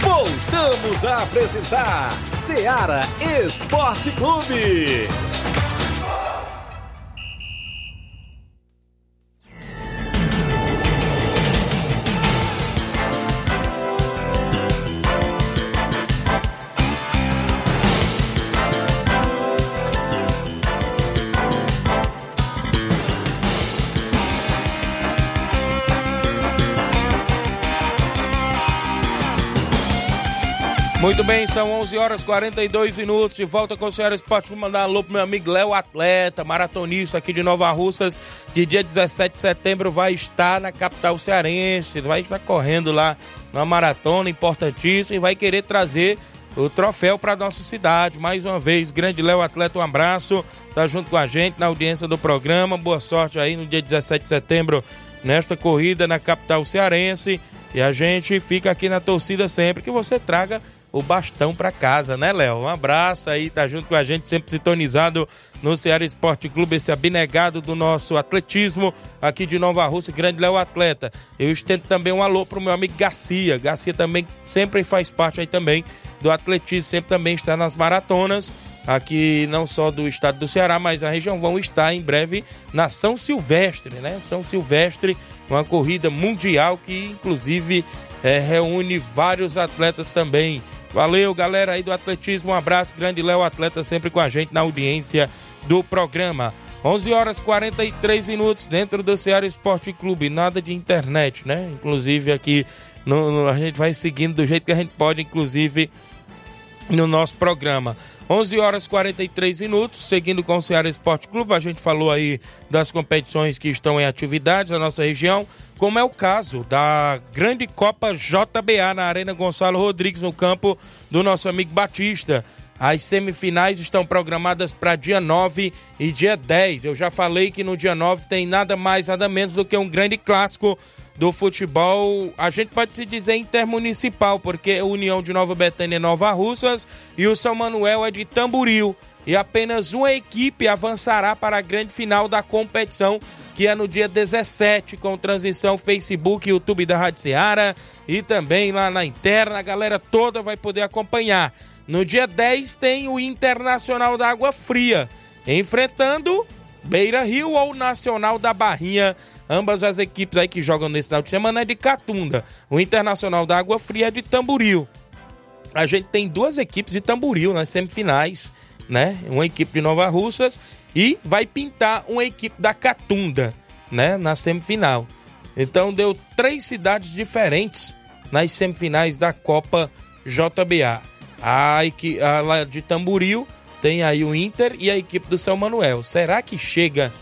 Voltamos a apresentar Seara Esporte Clube. Muito bem, são 11 horas e 42 minutos. De volta com o Ceará Esporte. Vou mandar um alô pro meu amigo Léo Atleta, maratonista aqui de Nova Russas, que dia 17 de setembro vai estar na capital cearense. Vai estar correndo lá numa maratona importantíssima e vai querer trazer o troféu para nossa cidade. Mais uma vez, grande Léo Atleta, um abraço. Tá junto com a gente na audiência do programa. Boa sorte aí no dia 17 de setembro nesta corrida na capital cearense. E a gente fica aqui na torcida sempre que você traga o bastão para casa, né, Léo? Um abraço aí, tá junto com a gente, sempre sintonizado no Ceará Esporte Clube, esse abnegado do nosso atletismo aqui de Nova Rússia, grande Léo Atleta. Eu estendo também um alô pro meu amigo Garcia. Garcia também sempre faz parte aí também do atletismo, sempre também está nas maratonas aqui não só do estado do Ceará, mas a região vão estar em breve na São Silvestre, né? São Silvestre, uma corrida mundial que inclusive é, reúne vários atletas também Valeu, galera aí do atletismo. Um abraço, grande Léo Atleta, sempre com a gente na audiência do programa. 11 horas 43 minutos dentro do Ceará Esporte Clube. Nada de internet, né? Inclusive aqui no, no, a gente vai seguindo do jeito que a gente pode, inclusive no nosso programa. 11 horas 43 minutos, seguindo com o Ceará Esporte Clube, a gente falou aí das competições que estão em atividade na nossa região, como é o caso da grande Copa JBA na Arena Gonçalo Rodrigues, no campo do nosso amigo Batista. As semifinais estão programadas para dia 9 e dia 10. Eu já falei que no dia 9 tem nada mais, nada menos do que um grande clássico do futebol, a gente pode se dizer intermunicipal, porque a União de Nova Betânia e Nova Russas e o São Manuel é de Tamboril. E apenas uma equipe avançará para a grande final da competição, que é no dia 17, com transição Facebook, YouTube da Rádio Seara e também lá na interna. A galera toda vai poder acompanhar. No dia 10 tem o Internacional da Água Fria, enfrentando Beira Rio ou Nacional da Barrinha Ambas as equipes aí que jogam nesse final de semana é de Catunda. O Internacional da Água Fria é de Tamburil. A gente tem duas equipes de Tamburil nas semifinais, né? Uma equipe de Nova Russas e vai pintar uma equipe da Catunda, né? Na semifinal. Então deu três cidades diferentes nas semifinais da Copa JBA. A, a de Tamburil tem aí o Inter e a equipe do São Manuel. Será que chega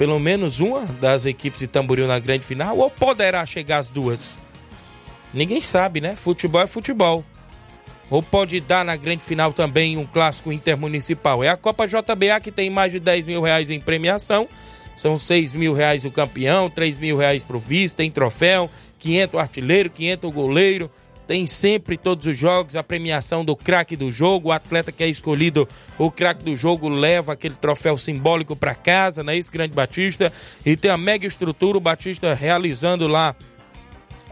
pelo menos uma das equipes de Tamboril na grande final ou poderá chegar as duas? Ninguém sabe, né? Futebol é futebol. Ou pode dar na grande final também um clássico intermunicipal. É a Copa JBA que tem mais de 10 mil reais em premiação. São 6 mil reais o campeão, 3 mil reais pro vice, tem troféu, 500 artilheiro, 500 goleiro, tem sempre todos os jogos a premiação do craque do jogo. O atleta que é escolhido o craque do jogo leva aquele troféu simbólico para casa, não é isso, Grande Batista? E tem a mega estrutura, o Batista realizando lá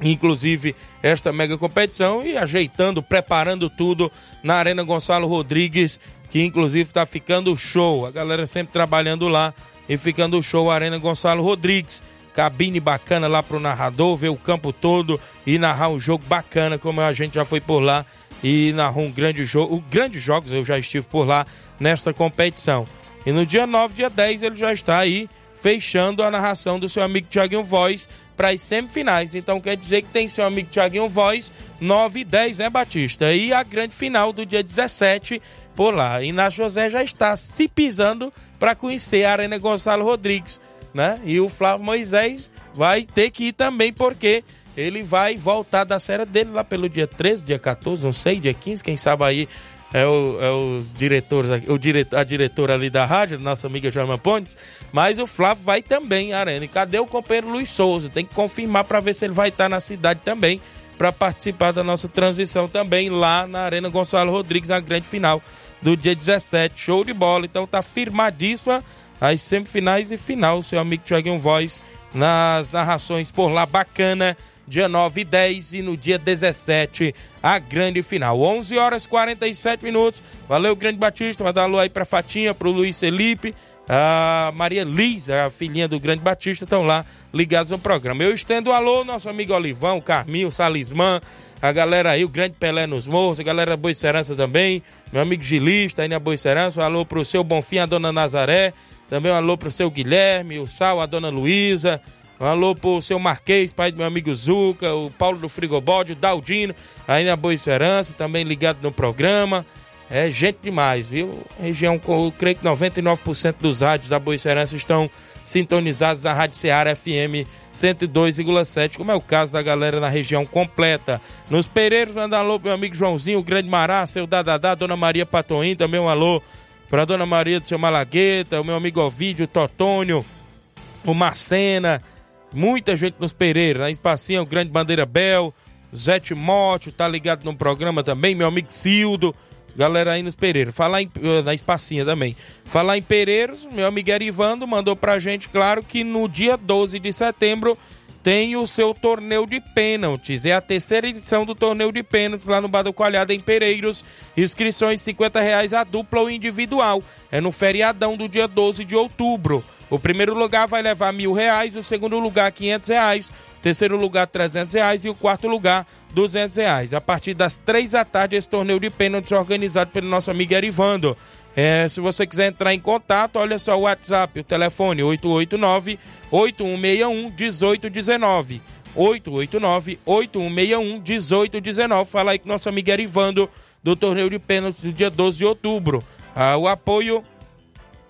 inclusive esta mega competição e ajeitando, preparando tudo na Arena Gonçalo Rodrigues, que inclusive está ficando show. A galera sempre trabalhando lá e ficando show a Arena Gonçalo Rodrigues cabine bacana lá pro narrador, ver o campo todo e narrar um jogo bacana, como a gente já foi por lá e narrou um grande jogo, grandes jogos, eu já estive por lá nesta competição. E no dia 9, dia 10, ele já está aí fechando a narração do seu amigo Thiaguinho Voz para as semifinais. Então quer dizer que tem seu amigo Thiaguinho Voz 9 e 10, né, Batista? E a grande final do dia 17 por lá. E na José já está se pisando para conhecer a Arena Gonçalo Rodrigues né? E o Flávio Moisés vai ter que ir também, porque ele vai voltar da série dele lá pelo dia 13, dia 14, não sei, dia 15, quem sabe aí é, o, é os diretores, o diretor, a diretora ali da rádio, nossa amiga Joana Ponte, mas o Flávio vai também, Arena. E cadê o companheiro Luiz Souza? Tem que confirmar para ver se ele vai estar na cidade também para participar da nossa transição também lá na Arena Gonçalo Rodrigues, na grande final do dia 17. Show de bola. Então tá firmadíssima as semifinais e final, seu amigo Thiaguinho Voz, nas narrações por lá, bacana, dia 9 e 10 e no dia 17, a grande final. 11 horas 47 minutos. Valeu, Grande Batista. Mandar alô aí pra Fatinha, pro Luiz Felipe, a Maria Liz, a filhinha do Grande Batista, estão lá ligados no programa. Eu estendo alô, nosso amigo Olivão, Carminho, Salismã, a galera aí, o Grande Pelé nos Morros, a galera da Boa Serança também, meu amigo Gilista aí na Boa Serança, um alô pro seu Bonfim, a dona Nazaré, também um alô pro seu Guilherme, o Sal, a dona Luísa. Um alô pro seu Marquês, pai do meu amigo Zuca, o Paulo do Frigobode, o Daldino, aí na Boa Esperança, também ligado no programa. É gente demais, viu? Região, eu creio que 99% dos rádios da Boa Esperança estão sintonizados na Rádio Ceará FM 102,7, como é o caso da galera na região completa. Nos Pereiros, manda um alô pro meu amigo Joãozinho, o Grande Mará, seu Dadadá, Dona Maria Patoim, também um alô para Dona Maria do seu Malagueta, o meu amigo Ovídio, o Totônio, o Marcena, muita gente nos Pereira, na Espacinha, o Grande Bandeira Bel, Zé Timóteo, tá ligado no programa também, meu amigo Cildo, galera aí nos Pereiros. Falar em, eh, na Espacinha também. Falar em Pereiros, meu amigo Erivando mandou pra gente, claro, que no dia 12 de setembro tem o seu torneio de pênaltis. É a terceira edição do torneio de pênaltis lá no Bado Coalhada, em Pereiros. Inscrições 50 reais a dupla ou individual. É no feriadão do dia 12 de outubro. O primeiro lugar vai levar mil reais, o segundo lugar 500 reais, o terceiro lugar 300 reais e o quarto lugar 200 reais. A partir das três da tarde esse torneio de pênaltis é organizado pelo nosso amigo Erivando. É, se você quiser entrar em contato, olha só o WhatsApp, o telefone 889-8161-1819. 889-8161-1819. Fala aí com nosso amigo Erivando do torneio de pênaltis do dia 12 de outubro. Ah, o apoio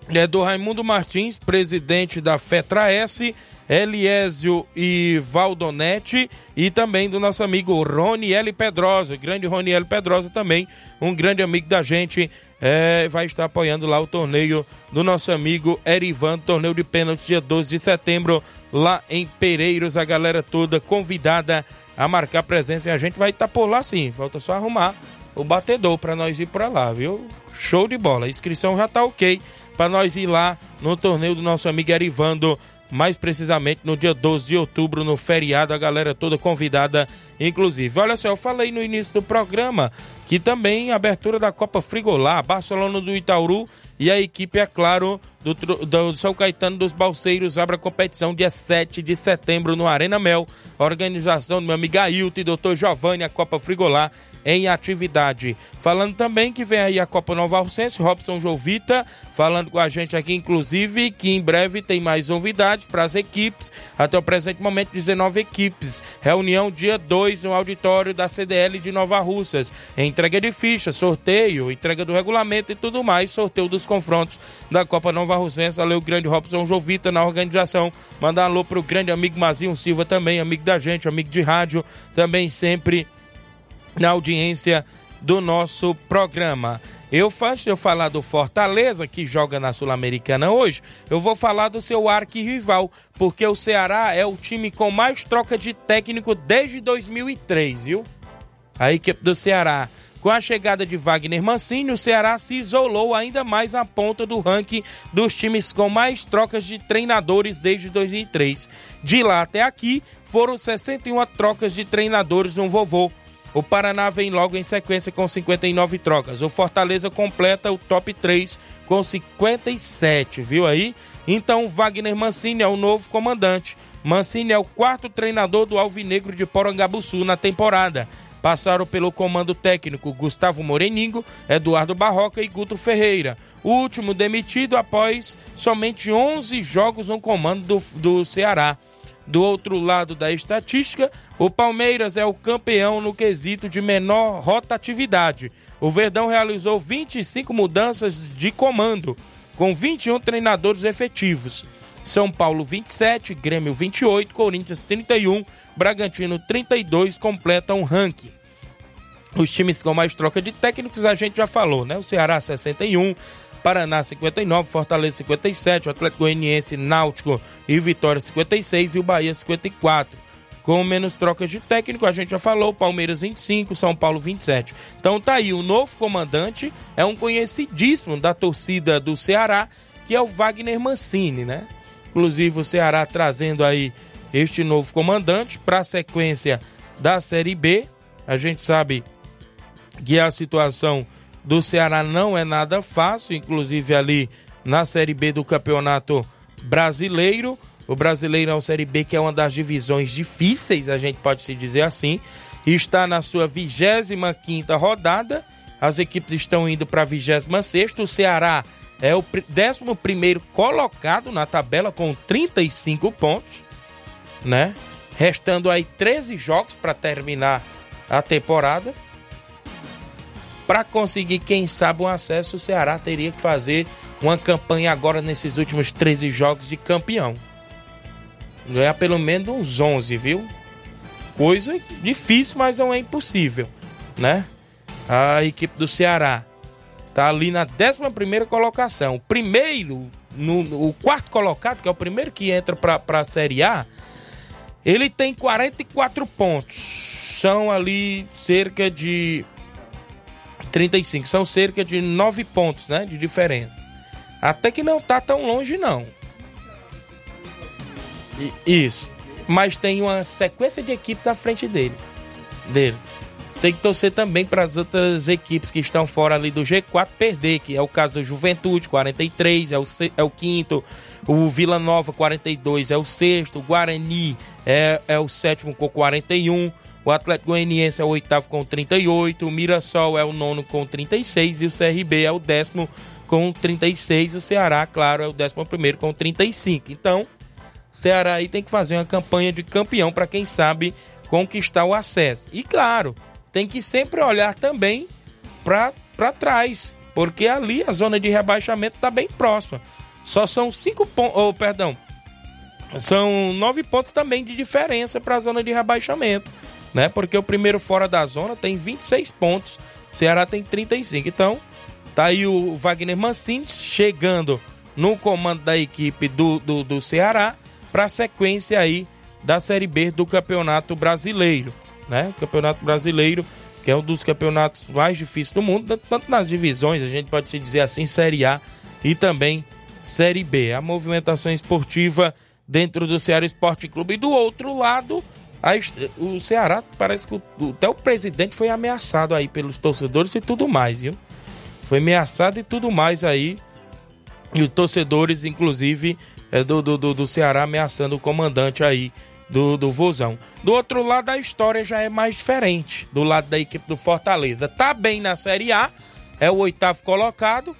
é do Raimundo Martins, presidente da FETRA-S, Eliésio e Valdonetti e também do nosso amigo Roniel Pedrosa, grande Roniel Pedrosa também, um grande amigo da gente, é, vai estar apoiando lá o torneio do nosso amigo Erivan, torneio de pênaltis dia 12 de setembro, lá em Pereiros, a galera toda convidada a marcar presença e a gente vai estar por lá sim, falta só arrumar o batedor para nós ir para lá, viu? Show de bola, a inscrição já tá ok para nós ir lá no torneio do nosso amigo Erivando mais precisamente no dia 12 de outubro, no feriado, a galera toda convidada, inclusive. Olha só, eu falei no início do programa que também a abertura da Copa Frigolá, Barcelona do Itauru e a equipe, é claro, do, do São Caetano dos Balseiros abre a competição dia 7 de setembro no Arena Mel, organização do meu amigo Ailton e doutor Giovanni, a Copa Frigolá em atividade. Falando também que vem aí a Copa Nova Alcense, Robson Jovita, falando com a gente aqui, inclusive, que em breve tem mais novidades para as equipes. Até o presente momento, 19 equipes. Reunião dia 2 no auditório da CDL de Nova Russas. Entrega de ficha, sorteio, entrega do regulamento e tudo mais. Sorteio dos confrontos da Copa Nova Russense. Valeu, grande Robson Jovita na organização. Mandar alô pro grande amigo Mazinho Silva também, amigo da gente, amigo de rádio, também sempre na audiência do nosso programa. Eu, antes de eu falar do Fortaleza, que joga na Sul-Americana hoje, eu vou falar do seu arquirrival, porque o Ceará é o time com mais troca de técnico desde 2003, viu? A equipe do Ceará. Com a chegada de Wagner Mancini, o Ceará se isolou ainda mais na ponta do ranking dos times com mais trocas de treinadores desde 2003. De lá até aqui, foram 61 trocas de treinadores no vovô. O Paraná vem logo em sequência com 59 trocas. O Fortaleza completa o top 3 com 57, viu aí? Então, Wagner Mancini é o novo comandante. Mancini é o quarto treinador do Alvinegro de Porangabuçu na temporada. Passaram pelo comando técnico Gustavo Moreningo, Eduardo Barroca e Guto Ferreira. O último demitido após somente 11 jogos no comando do, do Ceará. Do outro lado da estatística, o Palmeiras é o campeão no quesito de menor rotatividade. O Verdão realizou 25 mudanças de comando, com 21 treinadores efetivos. São Paulo 27, Grêmio 28, Corinthians 31, Bragantino 32 completam o ranking. Os times com mais troca de técnicos a gente já falou, né? O Ceará 61, Paraná 59, Fortaleza 57, o Atlético Goianiense, Náutico e Vitória 56 e o Bahia 54. Com menos trocas de técnico, a gente já falou, Palmeiras 25, São Paulo 27. Então tá aí, o novo comandante é um conhecidíssimo da torcida do Ceará, que é o Wagner Mancini, né? Inclusive o Ceará trazendo aí este novo comandante para a sequência da Série B. A gente sabe que a situação do Ceará não é nada fácil, inclusive ali na Série B do Campeonato Brasileiro. O Brasileiro é uma Série B que é uma das divisões difíceis, a gente pode se dizer assim. Está na sua 25 quinta rodada. As equipes estão indo para a 26 O Ceará é o 11 colocado na tabela com 35 pontos, né? Restando aí 13 jogos para terminar a temporada para conseguir, quem sabe, um acesso, o Ceará teria que fazer uma campanha agora nesses últimos 13 jogos de campeão. Ganhar pelo menos uns 11, viu? Coisa difícil, mas não é impossível, né? A equipe do Ceará tá ali na 11 colocação. O primeiro, no, o quarto colocado, que é o primeiro que entra para a Série A, ele tem 44 pontos. São ali cerca de 35. São cerca de 9 pontos, né? De diferença. Até que não tá tão longe, não. Isso. Mas tem uma sequência de equipes à frente dele. Dele. Tem que torcer também para as outras equipes que estão fora ali do G4 perder, que é o caso do Juventude, 43, é o, é o quinto. O Vila Nova, 42, é o sexto. O Guarani é, é o sétimo com 41. O Atlético Goianiense é o oitavo com 38, o Mirassol é o nono com 36 e o CRB é o décimo com 36. O Ceará, claro, é o décimo primeiro com 35. Então, o Ceará aí tem que fazer uma campanha de campeão para quem sabe conquistar o acesso. E claro, tem que sempre olhar também para trás, porque ali a zona de rebaixamento está bem próxima. Só são cinco pontos, oh, perdão, são nove pontos também de diferença para a zona de rebaixamento, né? Porque o primeiro fora da zona tem 26 pontos, Ceará tem 35. Então, tá aí o Wagner Mancini chegando no comando da equipe do, do, do Ceará para a sequência aí da Série B do Campeonato Brasileiro, né? Campeonato Brasileiro, que é um dos campeonatos mais difíceis do mundo, tanto nas divisões, a gente pode se dizer assim, Série A e também Série B. A movimentação esportiva dentro do Ceará Esporte Clube. E do outro lado, a, o Ceará, parece que o, até o presidente foi ameaçado aí pelos torcedores e tudo mais, viu? Foi ameaçado e tudo mais aí. E os torcedores, inclusive, é, do, do, do Ceará ameaçando o comandante aí do, do Vozão. Do outro lado, a história já é mais diferente. Do lado da equipe do Fortaleza. Tá bem na Série A, é o oitavo colocado,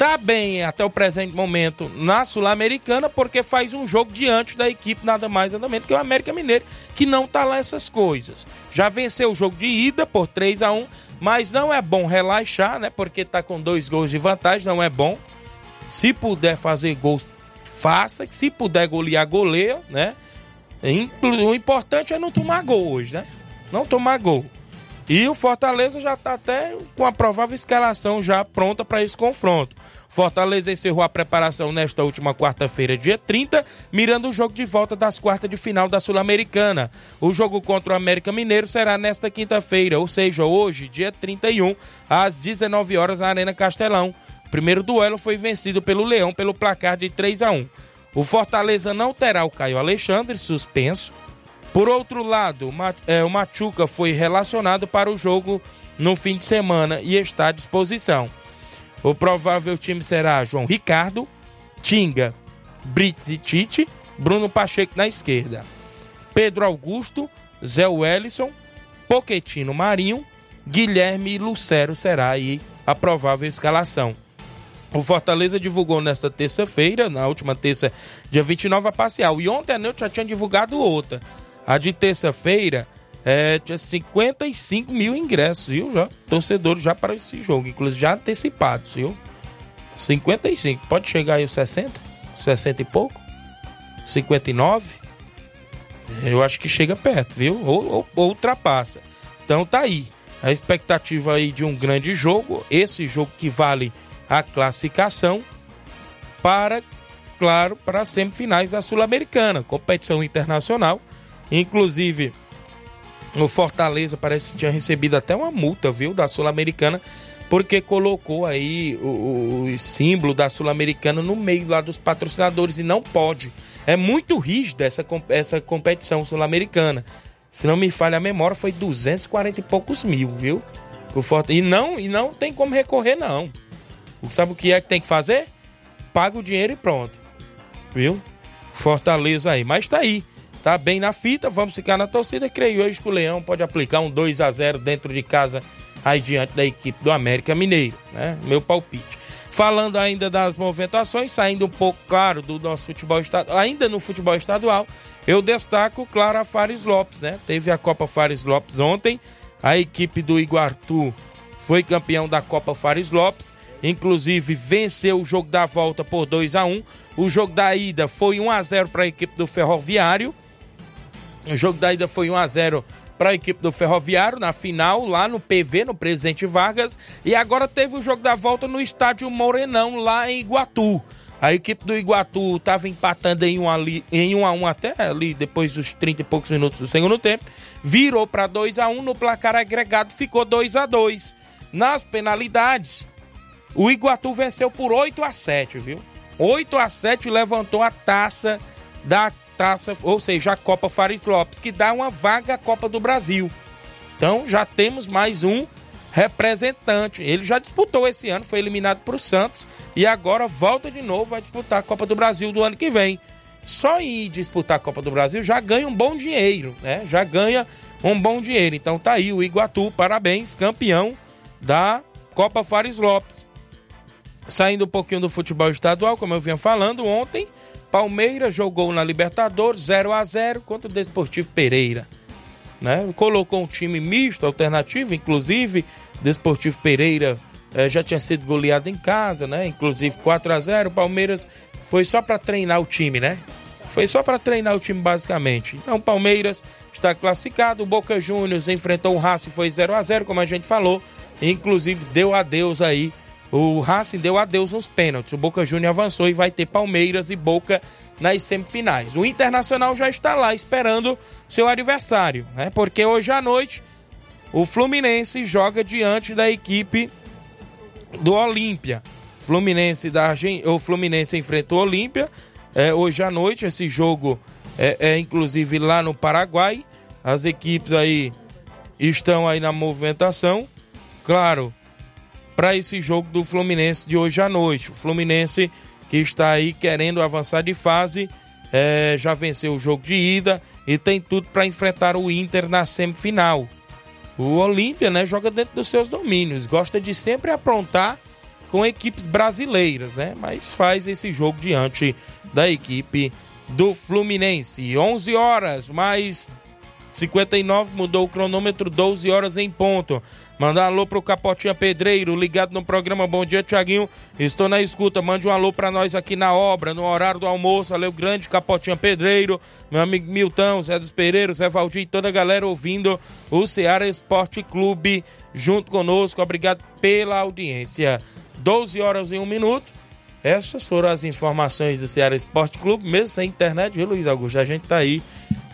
tá bem até o presente momento na Sul-Americana, porque faz um jogo diante da equipe nada mais nada menos que o América Mineiro, que não tá lá essas coisas. Já venceu o jogo de ida por 3 a 1 mas não é bom relaxar, né? Porque tá com dois gols de vantagem, não é bom. Se puder fazer gols, faça. Se puder golear, goleia, né? O importante é não tomar gol hoje, né? Não tomar gol. E o Fortaleza já está até com a provável escalação já pronta para esse confronto. Fortaleza encerrou a preparação nesta última quarta-feira, dia 30, mirando o jogo de volta das quartas de final da Sul-Americana. O jogo contra o América Mineiro será nesta quinta-feira, ou seja, hoje, dia 31, às 19 horas na Arena Castelão. O primeiro duelo foi vencido pelo Leão pelo placar de 3 a 1. O Fortaleza não terá o Caio Alexandre suspenso. Por outro lado, é, o Machuca foi relacionado para o jogo no fim de semana e está à disposição. O provável time será João Ricardo, Tinga, Brits e Tite, Bruno Pacheco na esquerda, Pedro Augusto, Zé Wellison, Poquetino Marinho, Guilherme e Lucero será aí a provável escalação. O Fortaleza divulgou nesta terça-feira, na última terça, dia 29, a parcial. E ontem à noite já tinha divulgado outra. A de terça-feira é, tinha 55 mil ingressos, viu? Já, torcedores já para esse jogo, inclusive já antecipados, viu? 55. Pode chegar aí os 60? 60 e pouco? 59? Eu acho que chega perto, viu? Ou, ou, ou ultrapassa. Então tá aí. A expectativa aí de um grande jogo. Esse jogo que vale a classificação para, claro, para as semifinais da Sul-Americana, competição internacional Inclusive, o Fortaleza parece que tinha recebido até uma multa, viu, da Sul-Americana, porque colocou aí o, o símbolo da Sul-Americana no meio lá dos patrocinadores e não pode. É muito rígida essa, essa competição sul-americana. Se não me falha a memória, foi 240 e poucos mil, viu? O Fortaleza, e não e não tem como recorrer, não. Sabe o que é que tem que fazer? Paga o dinheiro e pronto. Viu? Fortaleza aí. Mas tá aí tá bem na fita, vamos ficar na torcida. Creio hoje que o Leão pode aplicar um 2 a 0 dentro de casa aí diante da equipe do América Mineiro, né? Meu palpite. Falando ainda das movimentações, saindo um pouco, claro, do nosso futebol estadual, ainda no futebol estadual, eu destaco, claro, a Fares Lopes, né? Teve a Copa Fares Lopes ontem, a equipe do Iguartu foi campeão da Copa Fares Lopes, inclusive venceu o jogo da volta por 2 a 1 O jogo da ida foi 1 a 0 para a equipe do Ferroviário. O jogo da ida foi 1 a 0 para a equipe do Ferroviário na final, lá no PV, no Presidente Vargas. E agora teve o jogo da volta no estádio Morenão, lá em Iguatu. A equipe do Iguatu estava empatando em 1 um ali, em um a 1 um até ali, depois dos 30 e poucos minutos do segundo tempo. Virou para 2 a 1 um, no placar agregado ficou 2 a 2 Nas penalidades, o Iguatu venceu por 8 a 7 viu? 8 a 7 levantou a taça da taça, ou seja, a Copa Fares Lopes, que dá uma vaga à Copa do Brasil. Então já temos mais um representante. Ele já disputou esse ano, foi eliminado para o Santos e agora volta de novo a disputar a Copa do Brasil do ano que vem. Só ir disputar a Copa do Brasil já ganha um bom dinheiro, né? Já ganha um bom dinheiro. Então tá aí o Iguatu, parabéns, campeão da Copa Fares Lopes. Saindo um pouquinho do futebol estadual, como eu vinha falando ontem, Palmeiras jogou na Libertadores 0 a 0 contra o Desportivo Pereira. Né? Colocou um time misto, alternativo, inclusive Desportivo Pereira eh, já tinha sido goleado em casa, né? Inclusive 4 a 0 O Palmeiras foi só para treinar o time, né? Foi só para treinar o time basicamente. Então Palmeiras está classificado. O Boca Juniors enfrentou o Racing foi 0 a 0 como a gente falou. Inclusive deu adeus aí. O Racing deu adeus nos pênaltis. O Boca Juniors avançou e vai ter Palmeiras e Boca nas semifinais. O Internacional já está lá esperando seu adversário, né? Porque hoje à noite o Fluminense joga diante da equipe do Olímpia. Fluminense da. O Fluminense enfrentou o Olímpia é, hoje à noite. Esse jogo é, é inclusive lá no Paraguai. As equipes aí estão aí na movimentação. Claro, para esse jogo do Fluminense de hoje à noite. O Fluminense que está aí querendo avançar de fase, é, já venceu o jogo de ida e tem tudo para enfrentar o Inter na semifinal. O Olímpia, né, joga dentro dos seus domínios, gosta de sempre aprontar com equipes brasileiras, né? Mas faz esse jogo diante da equipe do Fluminense. 11 horas, mais 59 mudou o cronômetro, 12 horas em ponto. Mandar alô pro Capotinha Pedreiro, ligado no programa Bom Dia Tiaguinho. Estou na escuta, mande um alô para nós aqui na obra, no horário do almoço. Valeu, grande Capotinha Pedreiro, meu amigo Milton, Zé dos Pereiros, Zé Valdir e toda a galera ouvindo o Ceará Esporte Clube junto conosco. Obrigado pela audiência. 12 horas e 1 minuto. Essas foram as informações do Ceará Esporte Clube, mesmo sem internet, viu, Luiz Augusto? A gente tá aí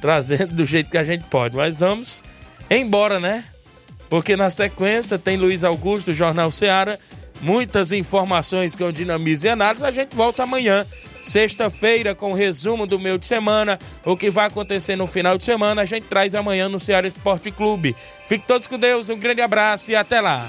trazendo do jeito que a gente pode. Mas vamos embora, né? Porque na sequência tem Luiz Augusto, Jornal Ceará, muitas informações com dinamismo e análise. A gente volta amanhã, sexta-feira, com o resumo do meio de semana, o que vai acontecer no final de semana. A gente traz amanhã no Ceará Esporte Clube. Fique todos com Deus, um grande abraço e até lá.